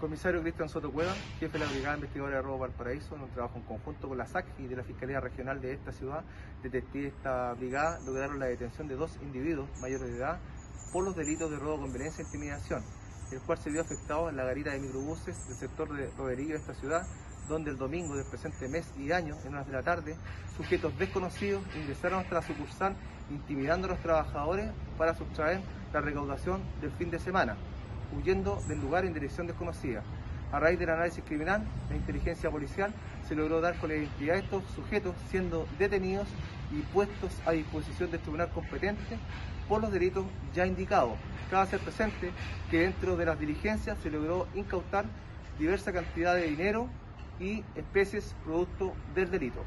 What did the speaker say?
Comisario Cristian Soto Cueva, jefe de la Brigada Investigadora de Robo Valparaíso, en un trabajo en conjunto con la SAC y de la Fiscalía Regional de esta ciudad, detectives de esta brigada lograron la detención de dos individuos mayores de edad por los delitos de robo con violencia e intimidación, el cual se vio afectado en la garita de microbuses del sector de Roderillo de esta ciudad, donde el domingo del presente mes y año, en horas de la tarde, sujetos desconocidos ingresaron hasta la sucursal intimidando a los trabajadores para sustraer la recaudación del fin de semana huyendo del lugar en dirección desconocida. A raíz del análisis criminal, la inteligencia policial se logró dar con la identidad de estos sujetos siendo detenidos y puestos a disposición del tribunal competente por los delitos ya indicados. Cabe hacer presente que dentro de las diligencias se logró incautar diversa cantidad de dinero y especies producto del delito.